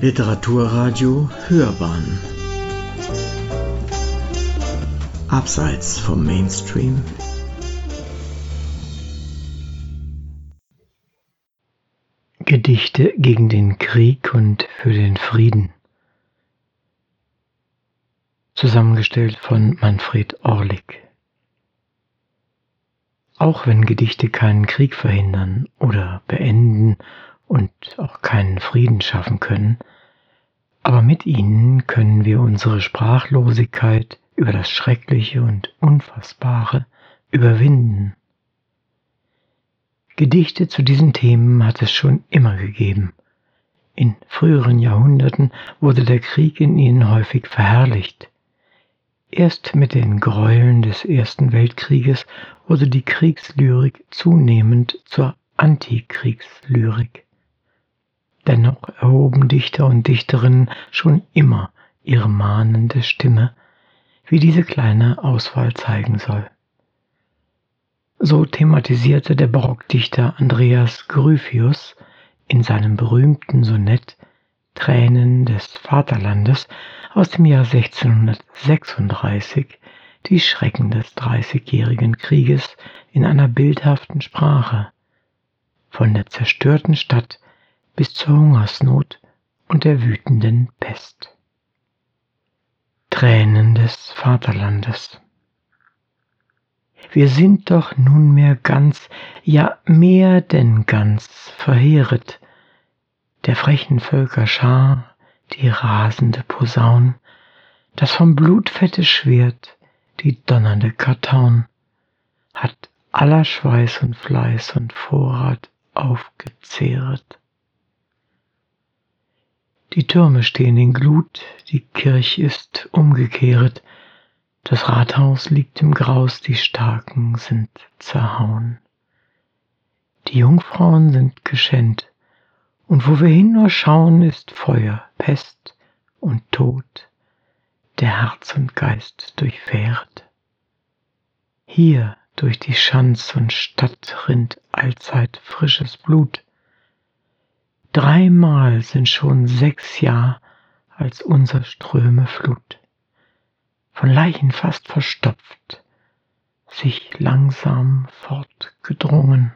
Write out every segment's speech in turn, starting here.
Literaturradio Hörbahn. Abseits vom Mainstream. Gedichte gegen den Krieg und für den Frieden. Zusammengestellt von Manfred Orlik. Auch wenn Gedichte keinen Krieg verhindern oder beenden und auch keinen Frieden schaffen können, aber mit ihnen können wir unsere Sprachlosigkeit über das Schreckliche und Unfassbare überwinden. Gedichte zu diesen Themen hat es schon immer gegeben. In früheren Jahrhunderten wurde der Krieg in ihnen häufig verherrlicht. Erst mit den Gräueln des Ersten Weltkrieges wurde die Kriegslyrik zunehmend zur Antikriegslyrik. Dennoch erhoben Dichter und Dichterinnen schon immer ihre mahnende Stimme, wie diese kleine Auswahl zeigen soll. So thematisierte der Barockdichter Andreas Gryphius in seinem berühmten Sonett Tränen des Vaterlandes aus dem Jahr 1636 die Schrecken des Dreißigjährigen Krieges in einer bildhaften Sprache. Von der zerstörten Stadt bis zur Hungersnot und der wütenden Pest. Tränen des Vaterlandes. Wir sind doch nunmehr ganz, ja mehr denn ganz verheeret, der frechen Völker Schar, die rasende Posaun, das vom Blutfette Schwert, die donnernde Kartaun, hat aller Schweiß und Fleiß und Vorrat aufgezehret. Die Türme stehen in Glut, die Kirch ist umgekehret, das Rathaus liegt im Graus, die Starken sind zerhauen. Die Jungfrauen sind geschänt, und wo wir hin nur schauen, ist Feuer, Pest und Tod, der Herz und Geist durchfährt. Hier durch die Schanz und Stadt rinnt allzeit frisches Blut, Dreimal sind schon sechs Jahr als unser Ströme Flut, von Leichen fast verstopft, sich langsam fortgedrungen.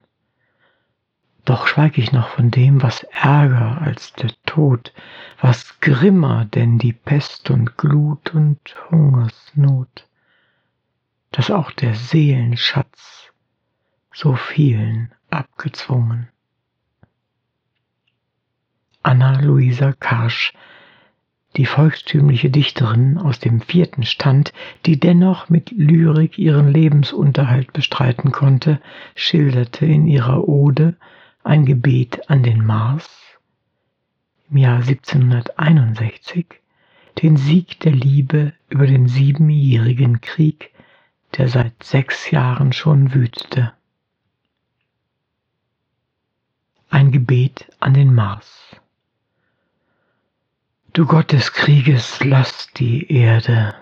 Doch schweig ich noch von dem, was ärger als der Tod, was grimmer denn die Pest und Glut und Hungersnot, dass auch der Seelenschatz so vielen abgezwungen. Anna Luisa Karsch, die volkstümliche Dichterin aus dem vierten Stand, die dennoch mit Lyrik ihren Lebensunterhalt bestreiten konnte, schilderte in ihrer Ode ein Gebet an den Mars im Jahr 1761 den Sieg der Liebe über den siebenjährigen Krieg, der seit sechs Jahren schon wütete. Ein Gebet an den Mars. Du Gott des Krieges, lass die Erde.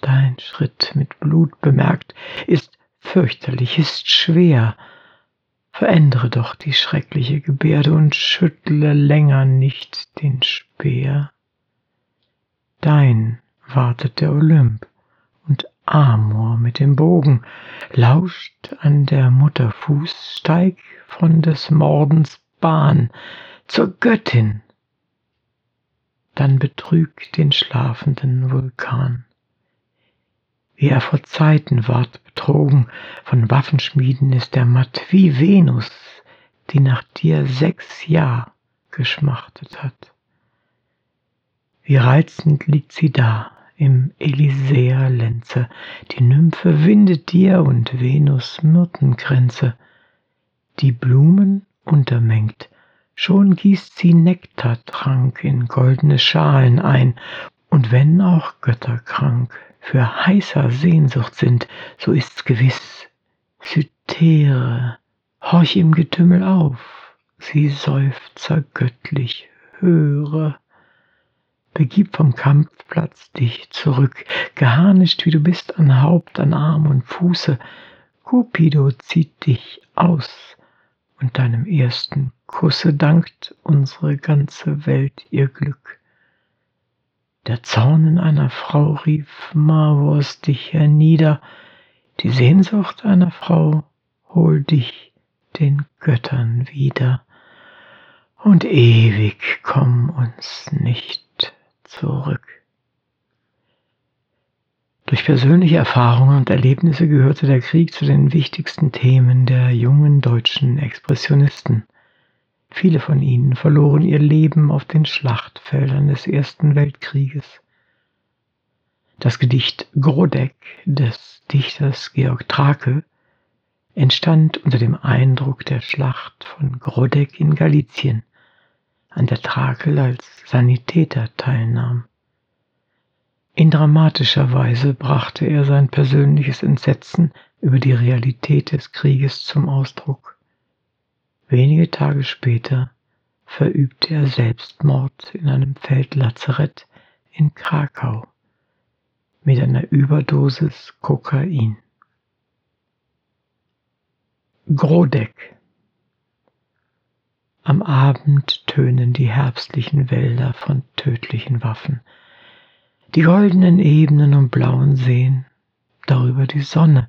Dein Schritt mit Blut bemerkt ist fürchterlich, ist schwer. Verändere doch die schreckliche Gebärde und schüttle länger nicht den Speer. Dein wartet der Olymp und Amor mit dem Bogen, lauscht an der Mutter Fuß, steig von des Mordens Bahn zur Göttin dann betrüg den schlafenden Vulkan. Wie er vor Zeiten ward betrogen, von Waffenschmieden ist er matt wie Venus, die nach dir sechs Jahr geschmachtet hat. Wie reizend liegt sie da im Elysäerlenze, die Nymphe windet dir und Venus Myrtenkränze, die Blumen untermengt, schon gießt sie Nektartrank in goldene Schalen ein, und wenn auch Götter krank für heißer Sehnsucht sind, so ist's gewiss, Cythere, horch im Getümmel auf, sie Seufzer göttlich höre. Begib vom Kampfplatz dich zurück, geharnischt wie du bist an Haupt, an Arm und Fuße, Cupido zieht dich aus, und deinem ersten Kusse dankt unsere ganze Welt ihr Glück. Der Zorn in einer Frau rief Marvors dich hernieder, die Sehnsucht einer Frau hol dich den Göttern wieder, und ewig komm uns nicht zurück. Durch persönliche Erfahrungen und Erlebnisse gehörte der Krieg zu den wichtigsten Themen der jungen deutschen Expressionisten. Viele von ihnen verloren ihr Leben auf den Schlachtfeldern des Ersten Weltkrieges. Das Gedicht Grodeck des Dichters Georg Trake entstand unter dem Eindruck der Schlacht von Grodeck in Galizien, an der Trakel als Sanitäter teilnahm. In dramatischer Weise brachte er sein persönliches Entsetzen über die Realität des Krieges zum Ausdruck. Wenige Tage später verübte er Selbstmord in einem Feldlazarett in Krakau mit einer Überdosis Kokain. Grodeck Am Abend tönen die herbstlichen Wälder von tödlichen Waffen. Die goldenen Ebenen und blauen Seen, darüber die Sonne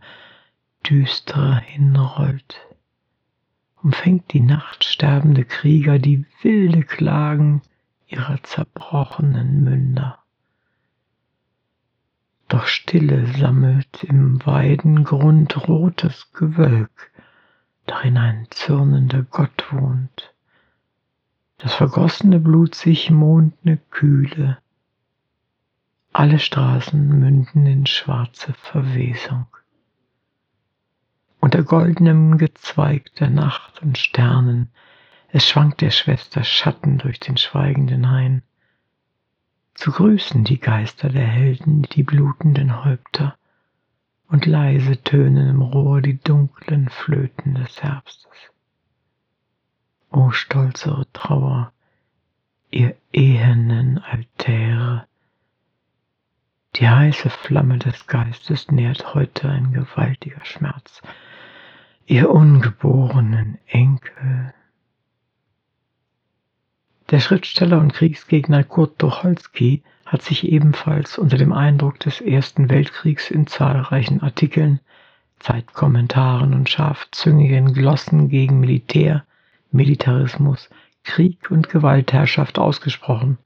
düsterer hinrollt, umfängt die Nacht sterbende Krieger die wilde Klagen ihrer zerbrochenen Münder. Doch Stille sammelt im Weidengrund rotes Gewölk, darin ein zürnender Gott wohnt. Das vergossene Blut sich mondne Kühle, alle Straßen münden in schwarze Verwesung. Unter goldenem Gezweig der Nacht und Sternen, es schwankt der Schwester Schatten durch den schweigenden Hain. Zu grüßen die Geister der Helden die blutenden Häupter, und leise tönen im Rohr die dunklen Flöten des Herbstes. O stolzere Trauer, ihr ehenen Altäre, die heiße Flamme des Geistes nährt heute ein gewaltiger Schmerz. Ihr ungeborenen Enkel. Der Schriftsteller und Kriegsgegner Kurt Tucholsky hat sich ebenfalls unter dem Eindruck des Ersten Weltkriegs in zahlreichen Artikeln, Zeitkommentaren und scharfzüngigen Glossen gegen Militär, Militarismus, Krieg und Gewaltherrschaft ausgesprochen.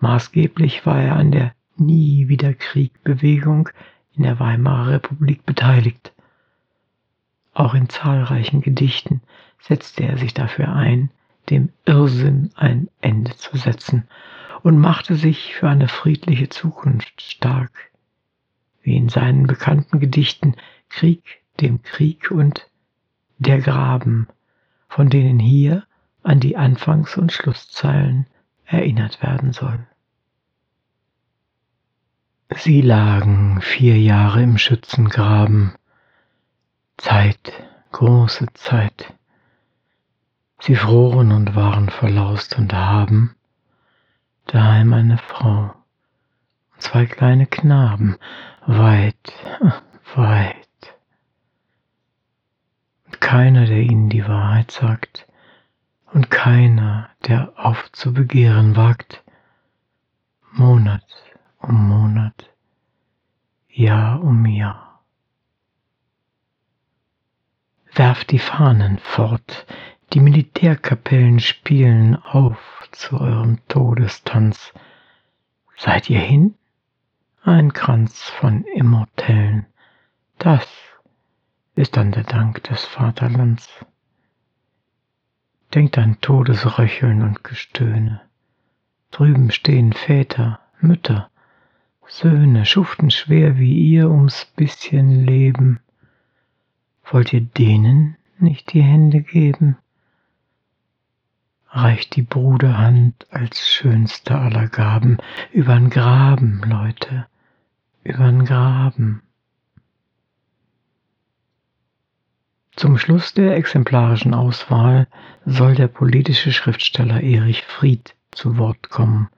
Maßgeblich war er an der Nie wieder Krieg-Bewegung in der Weimarer Republik beteiligt. Auch in zahlreichen Gedichten setzte er sich dafür ein, dem Irrsinn ein Ende zu setzen und machte sich für eine friedliche Zukunft stark, wie in seinen bekannten Gedichten Krieg, dem Krieg und Der Graben, von denen hier an die Anfangs- und Schlusszeilen erinnert werden soll. Sie lagen vier Jahre im Schützengraben. Zeit, große Zeit. Sie froren und waren verlaust und haben daheim eine Frau und zwei kleine Knaben, weit, weit. Und keiner, der ihnen die Wahrheit sagt, und keiner, der aufzubegehren wagt, Monat um Monat, Jahr um Jahr. Werft die Fahnen fort, die Militärkapellen spielen auf zu eurem Todestanz. Seid ihr hin? Ein Kranz von Immortellen, das ist dann der Dank des Vaterlands. Denkt an Todesröcheln und Gestöhne. Drüben stehen Väter, Mütter, Söhne schuften schwer wie ihr ums bisschen Leben. Wollt ihr denen nicht die Hände geben? Reicht die Bruderhand als schönste aller Gaben übern Graben, Leute, übern Graben. Zum Schluss der exemplarischen Auswahl soll der politische Schriftsteller Erich Fried zu Wort kommen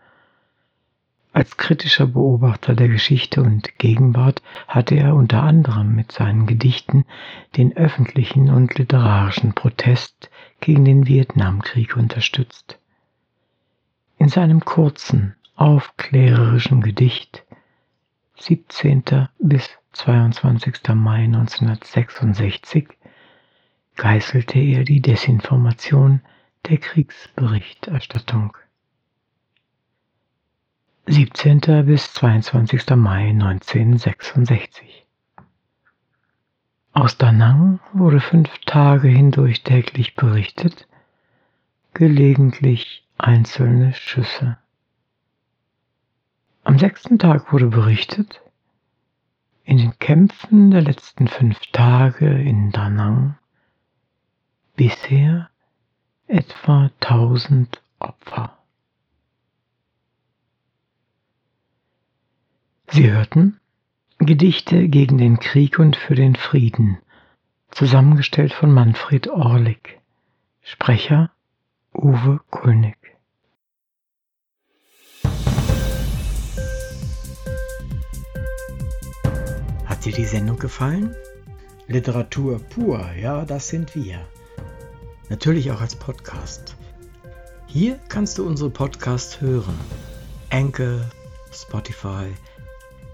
Als kritischer Beobachter der Geschichte und Gegenwart hatte er unter anderem mit seinen Gedichten den öffentlichen und literarischen Protest gegen den Vietnamkrieg unterstützt. In seinem kurzen, aufklärerischen Gedicht 17. bis 22. Mai 1966 geißelte er die Desinformation der Kriegsberichterstattung. 17. bis 22. Mai 1966 Aus Da Nang wurde fünf Tage hindurch täglich berichtet, gelegentlich einzelne Schüsse. Am sechsten Tag wurde berichtet, in den Kämpfen der letzten fünf Tage in Da Nang bisher etwa 1000 Opfer. Sie hörten Gedichte gegen den Krieg und für den Frieden, zusammengestellt von Manfred Orlik. Sprecher Uwe Kulnig. Hat dir die Sendung gefallen? Literatur pur, ja, das sind wir. Natürlich auch als Podcast. Hier kannst du unsere Podcasts hören. Anchor, Spotify,